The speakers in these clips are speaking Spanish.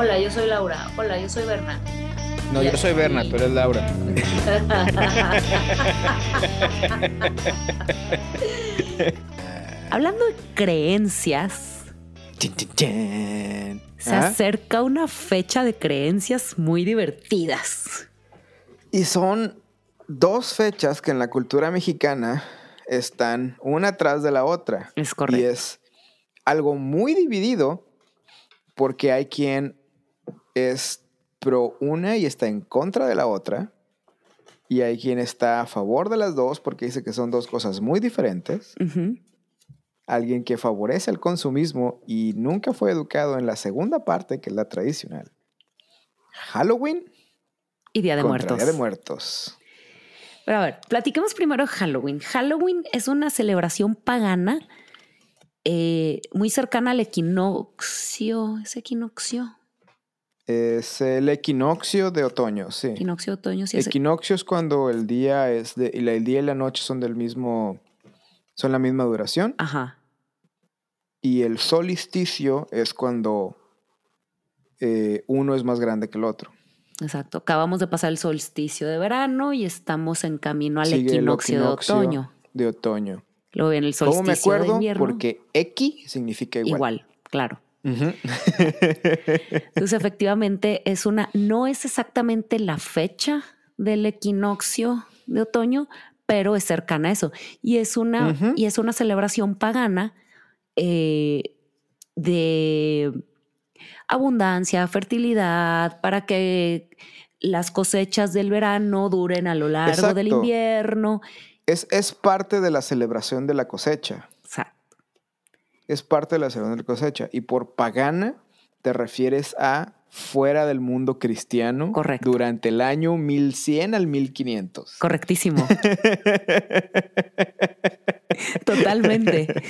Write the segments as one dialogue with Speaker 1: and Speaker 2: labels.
Speaker 1: Hola, yo soy Laura. Hola, yo soy Berna.
Speaker 2: No, yo soy Berna, tú eres Laura.
Speaker 3: Hablando de creencias, se
Speaker 2: ¿Ah?
Speaker 3: acerca una fecha de creencias muy divertidas.
Speaker 2: Y son dos fechas que en la cultura mexicana están una atrás de la otra.
Speaker 3: Es
Speaker 2: Y
Speaker 3: correcto.
Speaker 2: es algo muy dividido porque hay quien es pro una y está en contra de la otra. Y hay quien está a favor de las dos porque dice que son dos cosas muy diferentes. Alguien que favorece el consumismo y nunca fue educado en la segunda parte, que es la tradicional. Halloween
Speaker 3: Y Día de Muertos.
Speaker 2: Día de Muertos.
Speaker 3: Pero a ver, platiquemos primero Halloween. Halloween es una celebración pagana eh, muy cercana al equinoccio. ¿Es equinoccio?
Speaker 2: Es el equinoccio de otoño, sí.
Speaker 3: Equinoccio otoño. Sí,
Speaker 2: Equinoccio es cuando el día es de, y la- el día y la noche son del mismo, son la misma duración.
Speaker 3: Ajá.
Speaker 2: Y el solsticio es cuando eh, uno es más grande que el otro.
Speaker 3: Exacto. Acabamos de pasar el solsticio de verano y estamos en camino al
Speaker 2: Sigue
Speaker 3: equinoccio, de otoño.
Speaker 2: De otoño.
Speaker 3: Luego viene el
Speaker 2: ¿Cómo
Speaker 3: solsticio
Speaker 2: me
Speaker 3: de
Speaker 2: acuerdo?
Speaker 3: invierno.
Speaker 2: Porque equi significa igual.
Speaker 3: Igual, claro. Entonces, efectivamente, es una, no es exactamente la fecha del equinoccio de otoño, pero es cercana a eso. Y es una, y es una celebración pagana eh, de abundancia, fertilidad, para que las cosechas del verano duren a lo largo del
Speaker 2: Exacto.
Speaker 3: invierno.
Speaker 2: es, es parte de la celebración de la cosecha.
Speaker 3: O sea,
Speaker 2: Es parte de la la cosecha. Y por pagana te refieres a fuera del mundo cristiano.
Speaker 3: Correcto.
Speaker 2: Durante el año 1100 al 1500.
Speaker 3: correctísimo. Totalmente.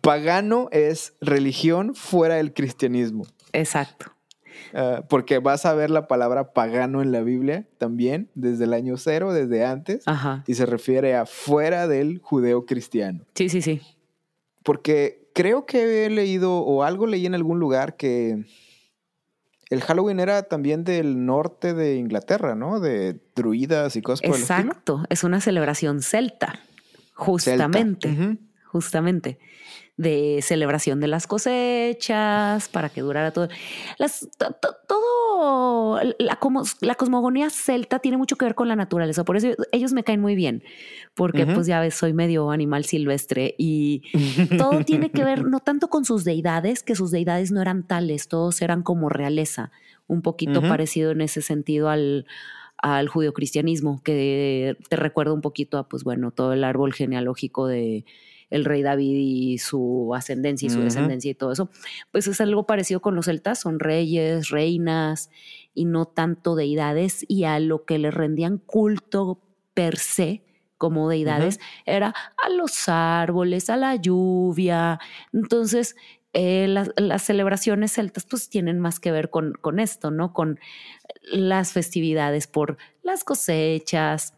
Speaker 2: Pagano es religión fuera del cristianismo.
Speaker 3: Exacto.
Speaker 2: Ah, porque vas a ver la palabra pagano en la Biblia también, desde el año cero, desde antes,
Speaker 3: Ajá.
Speaker 2: y se refiere a fuera del judeo cristiano.
Speaker 3: Sí, sí, sí.
Speaker 2: Porque creo que he leído o algo leí en algún lugar que el Halloween era también del norte de Inglaterra, ¿no? De druidas y cosas por el estilo.
Speaker 3: Exacto, es una celebración celta, justamente,
Speaker 2: Celta.
Speaker 3: Justamente, de celebración de las cosechas, para que durara todo. Las, to- to- todo, la, como, la cosmogonía celta tiene mucho que ver con la naturaleza, por eso ellos me caen muy bien, porque pues ya ves, soy medio animal silvestre y todo tiene que ver no tanto con sus deidades, que sus deidades no eran tales, todos eran como realeza, un poquito parecido en ese sentido al, al judio-cristianismo, que te recuerda un poquito a, pues bueno, todo el árbol genealógico de el rey David y su ascendencia y su descendencia y todo eso. Pues es algo parecido con los celtas, son reyes, reinas y no tanto deidades y a lo que le rendían culto per se como deidades era a los árboles, a la lluvia. Entonces, eh, las, las celebraciones celtas pues tienen más que ver con, con esto, ¿no? Con las festividades por las cosechas,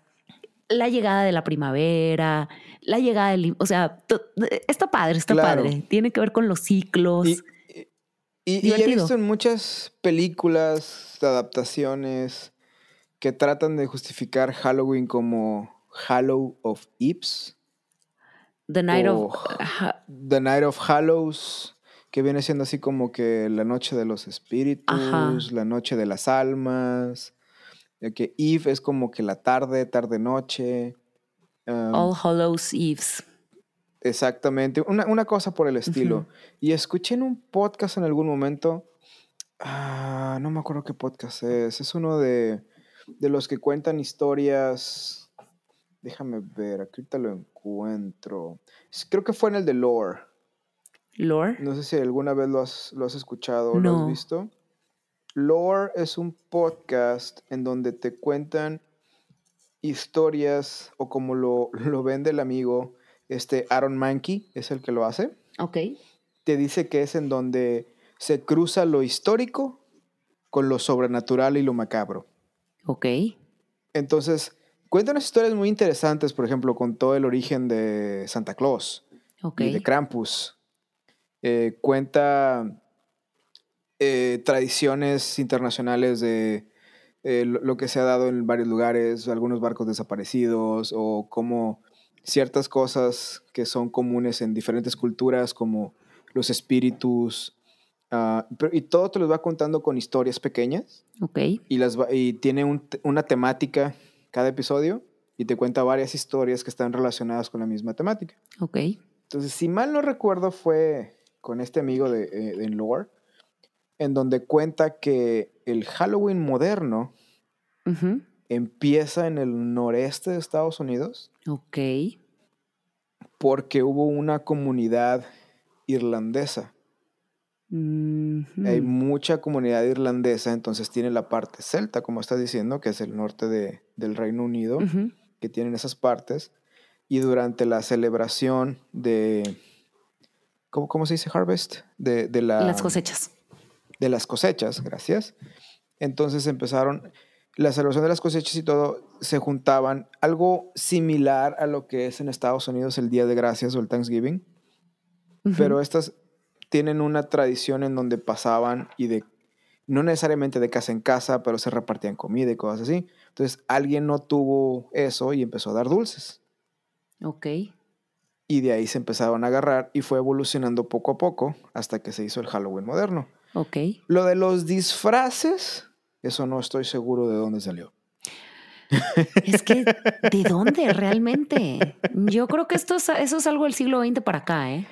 Speaker 3: la llegada de la primavera, la llegada del... O sea, está padre, está
Speaker 2: Claro.
Speaker 3: padre. Tiene que ver con los ciclos.
Speaker 2: Y, y- y he visto en muchas películas, adaptaciones, que tratan de justificar Halloween como Hallow of Ips,
Speaker 3: The Night of...
Speaker 2: The Night of Hallows, que viene siendo así como que la noche de los espíritus,
Speaker 3: Ajá.
Speaker 2: la noche de las almas, que Eve es como que la tarde, tarde-noche. Um,
Speaker 3: All Hallows Eves.
Speaker 2: Exactamente, una, una cosa por el estilo. Y escuché en un podcast en algún momento, ah, no me acuerdo qué podcast es, es uno de, de los que cuentan historias, déjame ver, aquí ahorita lo encuentro. Creo que fue en el de Lore,
Speaker 3: Lore.
Speaker 2: no sé si alguna vez lo has, lo has escuchado o lo has visto. Lore es un podcast en donde te cuentan historias o como lo, lo vende el amigo, este Aaron Mankey es el que lo hace.
Speaker 3: Ok.
Speaker 2: Te dice que es en donde se cruza lo histórico con lo sobrenatural y lo macabro.
Speaker 3: Ok.
Speaker 2: Entonces, cuenta unas historias muy interesantes, por ejemplo, con todo el origen de Santa Claus
Speaker 3: Ok.
Speaker 2: y de Krampus. Eh, cuenta eh, tradiciones internacionales de eh, lo, que se ha dado en varios lugares, algunos barcos desaparecidos o como ciertas cosas que son comunes en diferentes culturas, como los espíritus. ah, pero- y todo te los va contando con historias pequeñas
Speaker 3: Ok.
Speaker 2: y, las va- y tiene un una temática cada episodio y te cuenta varias historias que están relacionadas con la misma temática.
Speaker 3: Ok.
Speaker 2: Entonces, si mal no recuerdo, fue con este amigo de, eh, de Lore, en donde cuenta que el Halloween moderno empieza en el noreste de Estados Unidos
Speaker 3: Ok.
Speaker 2: porque hubo una comunidad irlandesa. Hay mucha comunidad irlandesa, entonces tiene la parte celta, como estás diciendo, que es el norte de- del Reino Unido, que tienen esas partes. Y durante la celebración de... ¿Cómo, cómo se dice? Harvest. De, de la,
Speaker 3: Las cosechas.
Speaker 2: De las cosechas, gracias. Entonces empezaron la celebración de las cosechas y todo, se juntaban algo similar a lo que es en Estados Unidos el Día de Gracias o el Thanksgiving,
Speaker 3: Ujú.
Speaker 2: pero estas tienen una tradición en donde pasaban y de, no necesariamente de casa en casa, pero se repartían comida y cosas así. Entonces alguien no tuvo eso y empezó a dar dulces.
Speaker 3: Ok.
Speaker 2: Y de ahí se empezaron a agarrar y fue evolucionando poco a poco hasta que se hizo el Halloween moderno.
Speaker 3: Ok.
Speaker 2: Lo de los disfraces, eso no estoy seguro de dónde salió.
Speaker 3: Es que, ¿de dónde realmente? Yo creo que esto es, eso es algo del siglo XX para acá, ¿eh?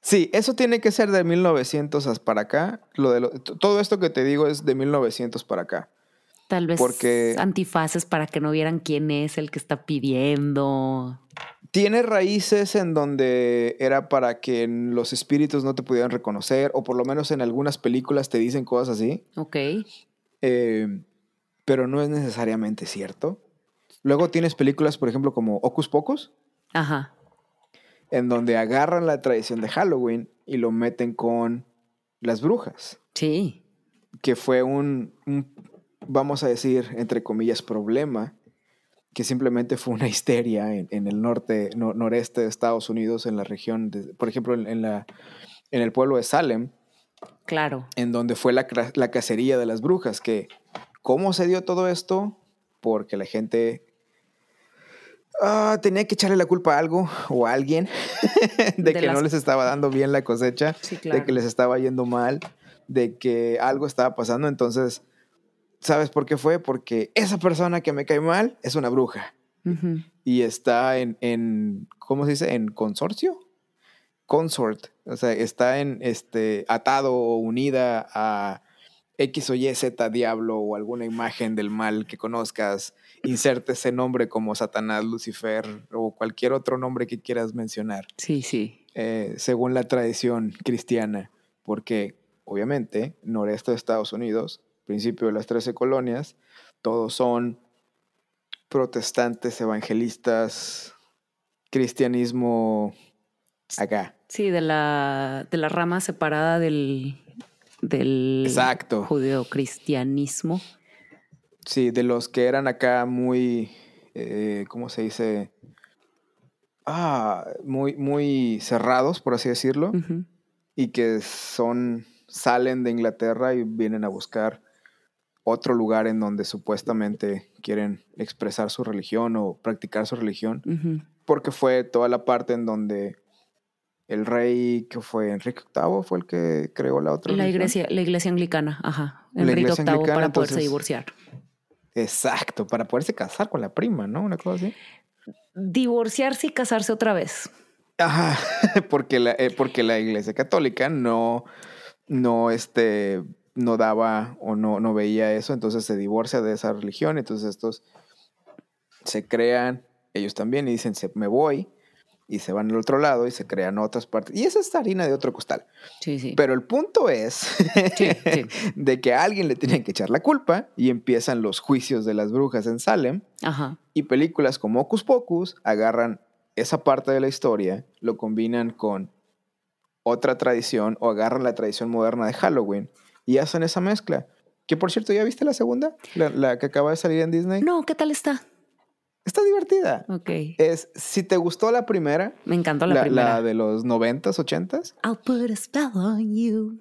Speaker 2: Sí, eso tiene que ser de 1900 hasta para acá. Lo de lo- todo esto que te digo es de 1900 para acá.
Speaker 3: Tal vez
Speaker 2: Porque-
Speaker 3: antifaces para que no vieran quién es el que está pidiendo.
Speaker 2: Tiene raíces en donde era para que los espíritus no te pudieran reconocer, o por lo menos en algunas películas te dicen cosas así,
Speaker 3: Ok.
Speaker 2: eh, pero no es necesariamente cierto. Luego tienes películas, por ejemplo, como Ocus Pocus,
Speaker 3: Ajá.
Speaker 2: en donde agarran la tradición de Halloween y lo meten con las brujas.
Speaker 3: Sí.
Speaker 2: que fue un, un, vamos a decir, entre comillas, problema, que simplemente fue una histeria en, en el norte, no- noreste de Estados Unidos, en la región, de- por ejemplo, en, en la, en el pueblo de Salem,
Speaker 3: Claro.
Speaker 2: en donde fue la, la cacería de las brujas, que, ¿cómo se dio todo esto? Porque la gente ah, tenía que echarle la culpa a algo o a alguien de,
Speaker 3: De
Speaker 2: que no les estaba dando bien la cosecha
Speaker 3: Sí,
Speaker 2: de que les estaba yendo mal, de que algo estaba pasando. Entonces, ¿sabes por qué fue? Porque esa persona que me cae mal es una bruja y está en, en ¿cómo se dice? En consorcio. Consort, o sea, está en este atado o unida a X o Y, Z, diablo o alguna imagen del mal que conozcas. Inserte ese nombre como Satanás, Lucifer o cualquier otro nombre que quieras mencionar
Speaker 3: Sí, sí.
Speaker 2: eh, según la tradición cristiana, porque obviamente noreste de Estados Unidos, principio de las 13 colonias, todos son protestantes, evangelistas, cristianismo acá.
Speaker 3: Sí, de la, de la rama separada del, del
Speaker 2: Exacto.
Speaker 3: judeocristianismo.
Speaker 2: Sí, de los que eran acá muy, eh, ¿cómo se dice? Ah, muy, muy cerrados, por así decirlo. Y que son salen de Inglaterra y vienen a buscar otro lugar en donde supuestamente quieren expresar su religión o practicar su religión, porque fue toda la parte en donde el rey que fue Enrique VIII fue el que creó la otra
Speaker 3: La
Speaker 2: religión.
Speaker 3: iglesia, la iglesia anglicana, ajá. Enrique VIII para poderse
Speaker 2: entonces-
Speaker 3: divorciar.
Speaker 2: Exacto, para poderse casar con la prima, ¿no? Una cosa así.
Speaker 3: Divorciarse y casarse otra vez.
Speaker 2: Ajá, porque la, eh, porque la iglesia católica no, no, este, no daba o no, no veía eso, entonces se divorcia de esa religión, entonces estos se crean ellos también y dicen, se, me voy, y se van al otro lado y se crean otras partes. Y esa es harina de otro costal.
Speaker 3: Sí, sí.
Speaker 2: Pero el punto es
Speaker 3: Sí, sí.
Speaker 2: de que a alguien le tienen que echar la culpa y empiezan los juicios de las brujas en Salem
Speaker 3: Ajá.
Speaker 2: y películas como Ocus Pocus agarran esa parte de la historia, lo combinan con otra tradición o agarran la tradición moderna de Halloween y hacen esa mezcla. Que por cierto, ¿ya viste la segunda? La, la que acaba de salir en Disney.
Speaker 3: No, ¿qué tal está?
Speaker 2: Está divertida.
Speaker 3: Ok.
Speaker 2: Es, si te gustó la primera,
Speaker 3: Me encantó la,
Speaker 2: la,
Speaker 3: primera.
Speaker 2: la de los 90s, 80s,
Speaker 3: I'll put a spell on you.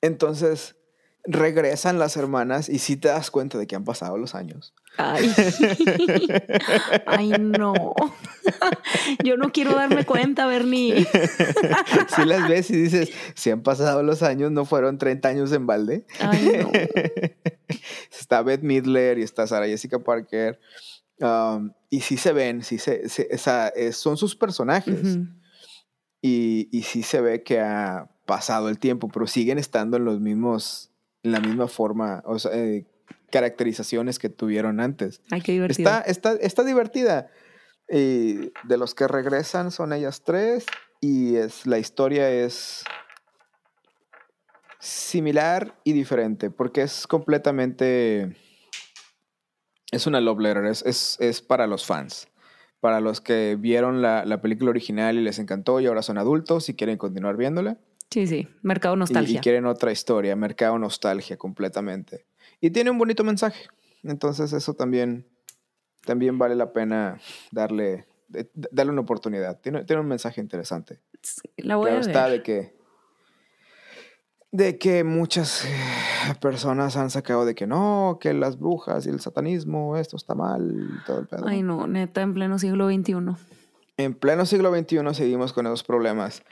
Speaker 2: entonces regresan las hermanas y sí te das cuenta de que han pasado los años.
Speaker 3: Ay, Ay no. Yo no quiero darme cuenta, Bernie.
Speaker 2: Si las ves y dices, si han pasado los años, no fueron 30 años en balde.
Speaker 3: Ay, no.
Speaker 2: Está Beth Midler y está Sarah Jessica Parker. um, y sí se ven, sí se, se- o sea, es- son sus personajes.
Speaker 3: Ujú.
Speaker 2: y, y sí se ve que ha pasado el tiempo, pero siguen estando en los mismos, en la misma forma, o sea, eh, caracterizaciones que tuvieron antes.
Speaker 3: Ay, qué divertido.
Speaker 2: Está, está, está divertida. Y de los que regresan son ellas tres y es, la historia es similar y diferente porque es completamente... Es una love letter, es, es, es para los fans. Para los que vieron la, la película original y les encantó y ahora son adultos y quieren continuar viéndola.
Speaker 3: Sí, sí. Mercado
Speaker 2: Y-
Speaker 3: nostalgia.
Speaker 2: Y, quieren otra historia, mercado nostalgia completamente. Y tiene un bonito mensaje. Entonces eso también, también vale la pena darle, de- darle una oportunidad. Tiene, tiene un mensaje interesante.
Speaker 3: La voy
Speaker 2: claro
Speaker 3: a ver.
Speaker 2: está de que, de que muchas eh, personas han sacado de que no, que las brujas y el satanismo, esto está mal, y todo el pedo.
Speaker 3: Ay, no, neta, en pleno siglo XXI.
Speaker 2: En pleno siglo XXI seguimos con esos problemas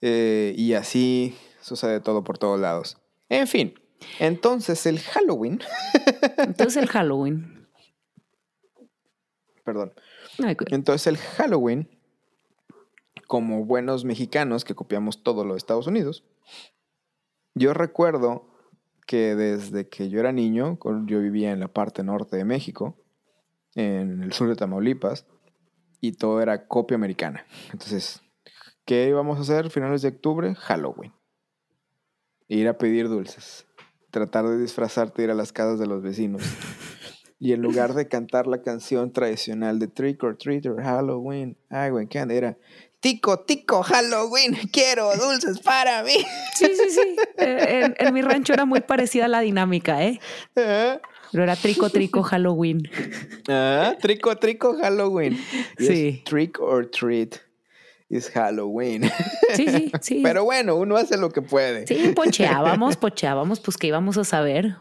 Speaker 2: eh, y así sucede todo por todos lados. En fin, entonces el Halloween,
Speaker 3: Entonces el Halloween.
Speaker 2: perdón, entonces el Halloween, como buenos mexicanos que copiamos todo lo de Estados Unidos, yo recuerdo que desde que yo era niño, yo vivía en la parte norte de México, en el sur de Tamaulipas, y todo era copia americana. Entonces, ¿qué íbamos a hacer finales de octubre? Halloween. Ir a pedir dulces. Tratar de disfrazarte, ir a las casas de los vecinos. Y en lugar de cantar la canción tradicional de Trick or Treat or Halloween, ay, güey, ¿qué? Era Tico, tico, Halloween, quiero dulces para mí.
Speaker 3: Sí, sí, sí. Eh, En, en mi rancho era muy parecida la dinámica, ¿eh?
Speaker 2: Ah,
Speaker 3: Pero era trico, trico, Halloween.
Speaker 2: ah, trico, trico, Halloween. Y
Speaker 3: Sí.
Speaker 2: trick or treat is Halloween.
Speaker 3: Sí, sí, sí.
Speaker 2: Pero bueno, uno hace lo que puede.
Speaker 3: Sí, pocheábamos, pocheábamos, pues que íbamos a saber.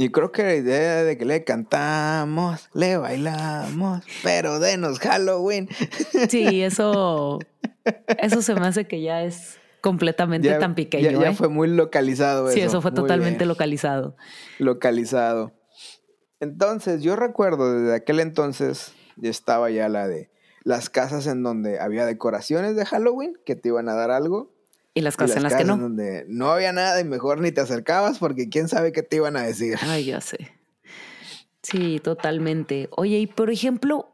Speaker 2: Y creo que la idea de que le cantamos, le bailamos, pero denos Halloween.
Speaker 3: Sí, eso, eso se me hace que ya es completamente tan pequeño.
Speaker 2: ya, ya
Speaker 3: ¿eh?
Speaker 2: fue muy localizado
Speaker 3: sí,
Speaker 2: eso.
Speaker 3: eso fue
Speaker 2: Muy
Speaker 3: totalmente
Speaker 2: bien.
Speaker 3: localizado.
Speaker 2: localizado. Entonces, yo recuerdo desde aquel entonces, ya estaba ya la de las casas en donde había decoraciones de Halloween que te iban a dar algo.
Speaker 3: Y las
Speaker 2: y
Speaker 3: casas en las que
Speaker 2: casas
Speaker 3: no.
Speaker 2: donde no había nada y mejor ni te acercabas porque quién sabe qué te iban a decir.
Speaker 3: Ay, ya sé. Sí, totalmente. Oye, y por ejemplo,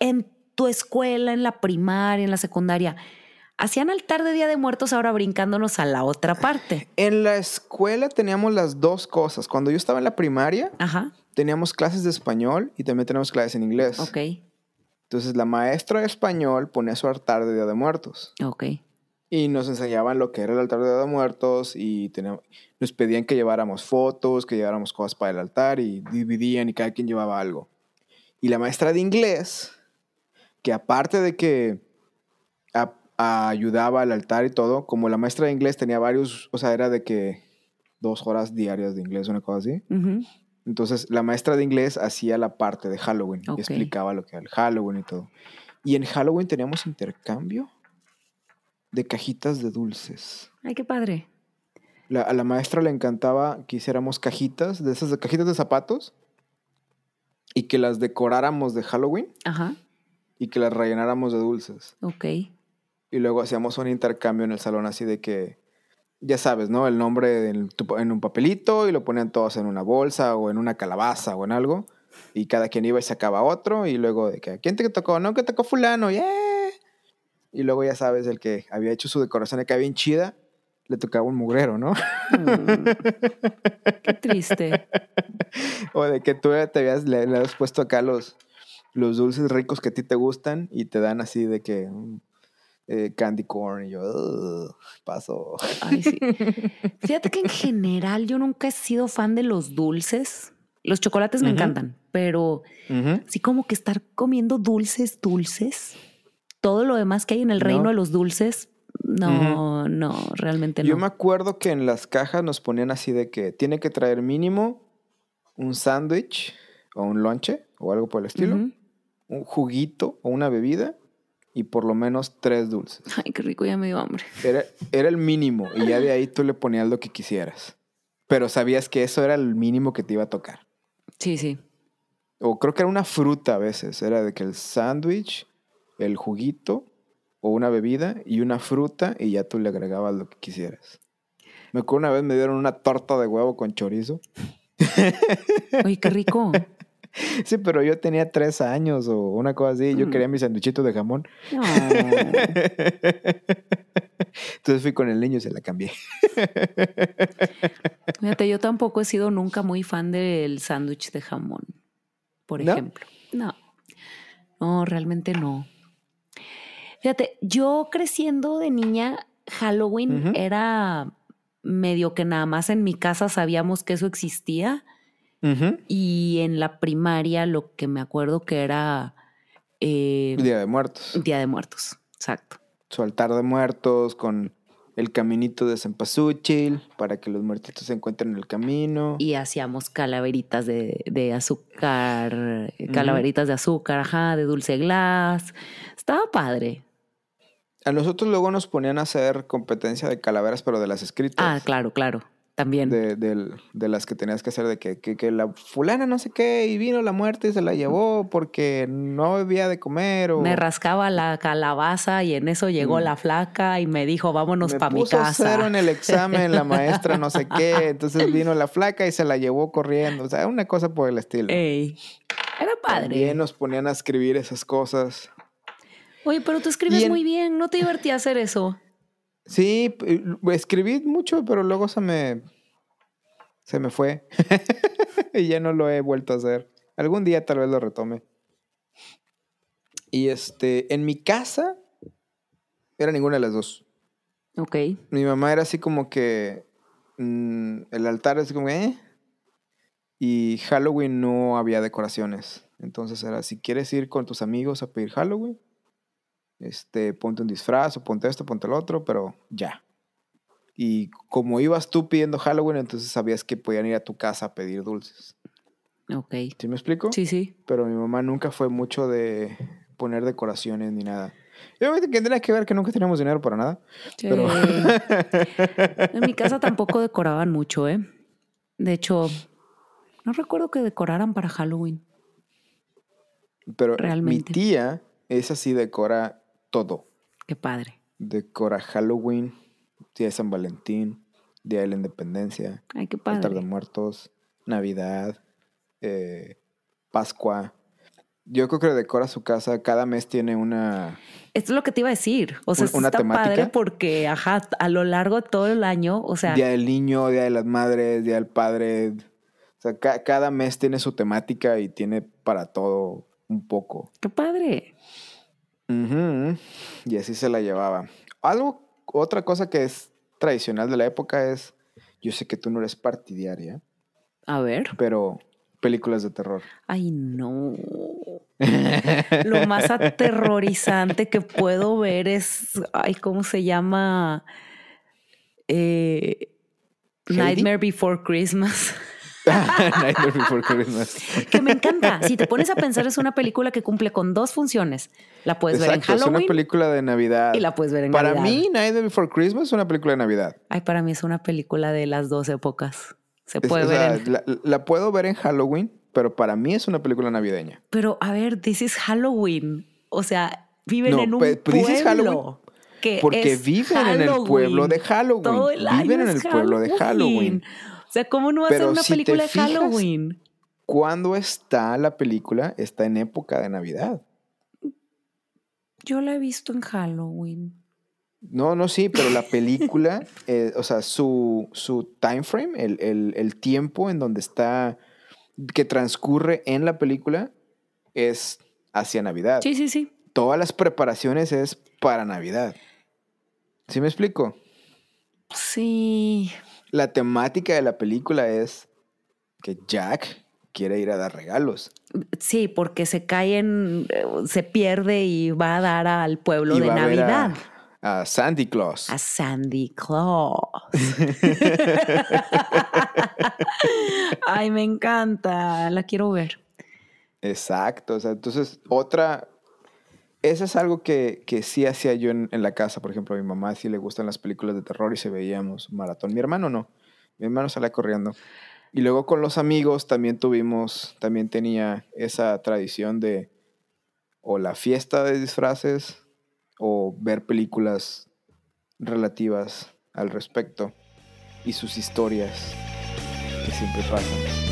Speaker 3: en tu escuela, en la primaria, en la secundaria, hacían altar de Día de Muertos ahora brincándonos a la otra parte.
Speaker 2: En la escuela teníamos las dos cosas. Cuando yo estaba en la primaria,
Speaker 3: Ajá,
Speaker 2: teníamos clases de español y también teníamos clases en inglés.
Speaker 3: ok,
Speaker 2: Entonces, la maestra de español ponía su altar de Día de Muertos.
Speaker 3: ok.
Speaker 2: Y nos enseñaban lo que era el altar de Día de Muertos y teníamos- nos pedían que lleváramos fotos, que lleváramos cosas para el altar y dividían y cada quien llevaba algo. Y la maestra de inglés, que aparte de que a- ayudaba al altar y todo, como la maestra de inglés tenía varios, o sea, era de que dos horas diarias de inglés, una cosa así.
Speaker 3: Ujú,
Speaker 2: Entonces, la maestra de inglés hacía la parte de Halloween y explicaba lo que era el Halloween y todo. Y en Halloween teníamos intercambio de cajitas de dulces.
Speaker 3: Ay, qué padre.
Speaker 2: La- a la maestra le encantaba que hiciéramos cajitas, de esas de cajitas de zapatos, y que las decoráramos de Halloween
Speaker 3: Ajá,
Speaker 2: y que las rellenáramos de dulces.
Speaker 3: ok.
Speaker 2: Y luego hacíamos un intercambio en el salón así de que, ya sabes, ¿no? El nombre en, un papelito y lo ponían todos en una bolsa o en una calabaza o en algo. Y cada quien iba y sacaba otro y luego de que, ¿quién te tocó? No, que tocó fulano, ¡yeah! Y luego ya sabes, el que había hecho su decoración acá bien chida, le tocaba un mugrero, ¿no?
Speaker 3: Mm, qué triste.
Speaker 2: o de que tú te habías, le, le has puesto acá los, los dulces ricos que a ti te gustan y te dan así de que eh, candy corn y yo, "Ugh, paso.
Speaker 3: Ay, sí. Fíjate que en general yo nunca he sido fan de los dulces. Los chocolates me encantan, pero
Speaker 2: Ujú.
Speaker 3: así como que estar comiendo dulces, dulces. Todo lo demás que hay en el reino
Speaker 2: No.
Speaker 3: de los dulces, No, no, realmente no.
Speaker 2: Yo me acuerdo que en las cajas nos ponían así de que tiene que traer mínimo un sándwich o un lonche o algo por el estilo, un juguito o una bebida y por lo menos tres dulces.
Speaker 3: Ay, qué rico, ya me dio hambre.
Speaker 2: Era, era el mínimo y ya de ahí tú le ponías lo que quisieras. Pero sabías que eso era el mínimo que te iba a tocar.
Speaker 3: Sí, sí.
Speaker 2: O creo que era una fruta a veces. Era de que el sándwich, el juguito o una bebida y una fruta y ya tú le agregabas lo que quisieras. Me acuerdo una vez me dieron una torta de huevo con chorizo.
Speaker 3: Oye, qué rico.
Speaker 2: Sí, pero yo tenía tres años o una cosa así. Yo
Speaker 3: Mm.
Speaker 2: quería mi sanduichito de jamón.
Speaker 3: No.
Speaker 2: Entonces fui con el niño y se la cambié.
Speaker 3: Fíjate, yo tampoco he sido nunca muy fan del sándwich de jamón, por
Speaker 2: ¿No?
Speaker 3: ejemplo. No. No, realmente no. Fíjate, yo creciendo de niña, Halloween era medio que nada más en mi casa sabíamos que eso existía Y en la primaria lo que me acuerdo que era eh,
Speaker 2: Día de Muertos.
Speaker 3: Día de Muertos. Exacto.
Speaker 2: Su altar de muertos con el caminito de Cempasúchil para que los muertitos se encuentren en el camino.
Speaker 3: Y hacíamos calaveritas de, de azúcar, calaveritas de azúcar, ajá, de dulce glass. Estaba padre.
Speaker 2: A nosotros luego nos ponían a hacer competencia de calaveras, pero de las escritas.
Speaker 3: Ah, claro, claro. También.
Speaker 2: De, del- de las que tenías que hacer, de que, que, que la fulana no sé qué, y vino la muerte y se la llevó porque no había de comer. O
Speaker 3: Me rascaba la calabaza y en eso llegó
Speaker 2: Mm.
Speaker 3: la flaca y me dijo, vámonos para mi casa.
Speaker 2: cero en el examen, la maestra no sé qué. Entonces vino la flaca y se la llevó corriendo. O sea, una cosa por el estilo.
Speaker 3: Ey, Era padre.
Speaker 2: También nos ponían a escribir esas cosas.
Speaker 3: Oye, pero tú escribes
Speaker 2: en-
Speaker 3: muy bien. ¿No te divertía hacer eso?
Speaker 2: Sí, escribí mucho, pero luego se me. Se me fue. y ya no lo he vuelto a hacer. Algún día tal vez lo retome. Y este, en mi casa, era ninguna de las dos.
Speaker 3: Ok.
Speaker 2: Mi mamá era así como que. mm, el altar así como. "Eh". Y Halloween no había decoraciones. Entonces era, si quieres ir con tus amigos a pedir Halloween, este, ponte un disfraz o ponte esto, ponte el otro, pero ya. Y como ibas tú pidiendo Halloween, entonces sabías que podían ir a tu casa a pedir dulces.
Speaker 3: Ok.
Speaker 2: ¿Sí me explico?
Speaker 3: Sí, sí.
Speaker 2: Pero mi mamá nunca fue mucho de poner decoraciones ni nada. Y obviamente que tendría que ver que nunca teníamos dinero para nada.
Speaker 3: Sí.
Speaker 2: Pero...
Speaker 3: En mi casa tampoco decoraban mucho, ¿eh? De hecho, no recuerdo que decoraran para Halloween.
Speaker 2: Pero mi
Speaker 3: Realmente.
Speaker 2: tía, esa sí decora todo.
Speaker 3: Qué padre.
Speaker 2: Decora Halloween, Día de San Valentín, Día de la Independencia,
Speaker 3: Ay, qué
Speaker 2: Altar de
Speaker 3: padre.
Speaker 2: Muertos, Navidad, eh, Pascua. Yo creo que decora su casa, cada mes tiene una...
Speaker 3: Esto es lo que te iba a decir. O sea,
Speaker 2: Un- una
Speaker 3: está
Speaker 2: temática.
Speaker 3: padre porque, ajá, a lo largo de todo el año, o sea,
Speaker 2: Día del Niño, Día de las Madres, Día del Padre. O sea, ca- cada mes tiene su temática y tiene para todo un poco.
Speaker 3: qué padre.
Speaker 2: Ujú, Y así se la llevaba. Algo, otra cosa que es tradicional de la época es, yo sé que tú no eres partidaria,
Speaker 3: A ver.
Speaker 2: pero películas de terror.
Speaker 3: Ay, no. Lo más aterrorizante que puedo ver es, ay, ¿cómo se llama? Eh. Nightmare Before Christmas.
Speaker 2: Nightmare Before Christmas.
Speaker 3: que me encanta. Si te pones a pensar, es una película que cumple con dos funciones. La puedes ver en
Speaker 2: Exacto, es una
Speaker 3: Halloween
Speaker 2: película de Navidad.
Speaker 3: y la puedes ver en
Speaker 2: Para
Speaker 3: Navidad.
Speaker 2: mí, Nightmare Before Christmas es una película de Navidad.
Speaker 3: Ay, para mí es una película de las dos épocas. Se
Speaker 2: Es-
Speaker 3: puede
Speaker 2: o
Speaker 3: ver
Speaker 2: sea,
Speaker 3: en...
Speaker 2: la, la puedo ver en Halloween, pero para mí es una película navideña.
Speaker 3: Pero a ver, this is Halloween. O sea, viven
Speaker 2: No,
Speaker 3: en un pueblo.
Speaker 2: Halloween
Speaker 3: que
Speaker 2: Porque viven en el pueblo de Halloween.
Speaker 3: Todo el año
Speaker 2: viven en el pueblo de Halloween.
Speaker 3: O sea, ¿cómo no va a ser una
Speaker 2: si
Speaker 3: película de
Speaker 2: fijas-
Speaker 3: Halloween?
Speaker 2: Cuando está la película, está en época de Navidad.
Speaker 3: Yo la he visto en Halloween.
Speaker 2: No, no, sí, pero la película, eh, o sea, su, su time frame, el, el- el tiempo en donde está, que transcurre en la película, es hacia Navidad.
Speaker 3: Sí, sí, sí.
Speaker 2: Todas las preparaciones es para Navidad. ¿Sí me explico?
Speaker 3: Sí.
Speaker 2: La temática de la película es que Jack quiere ir a dar regalos.
Speaker 3: Sí, porque se cae en. eh, se pierde y va a dar al pueblo
Speaker 2: Y
Speaker 3: de
Speaker 2: va a
Speaker 3: Navidad.
Speaker 2: a Sandy Claus.
Speaker 3: A Sandy Claus. Ay, me encanta. La quiero ver.
Speaker 2: Exacto. O sea, entonces, otra. Eso es algo que, que sí hacía yo en, la casa. Por ejemplo, a mi mamá sí le gustan las películas de terror y se veíamos maratón. Mi hermano no. Mi hermano salía corriendo. Y luego con los amigos también tuvimos, también tenía esa tradición de o la fiesta de disfraces o ver películas relativas al respecto y sus historias que siempre pasan.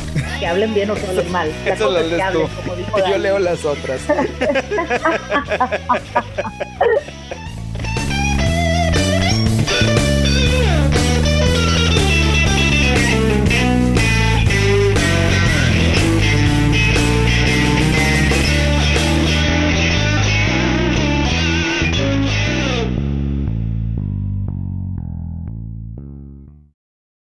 Speaker 4: Que hablen bien o que hablen mal.
Speaker 2: Eso lo lees tú. Yo leo las otras.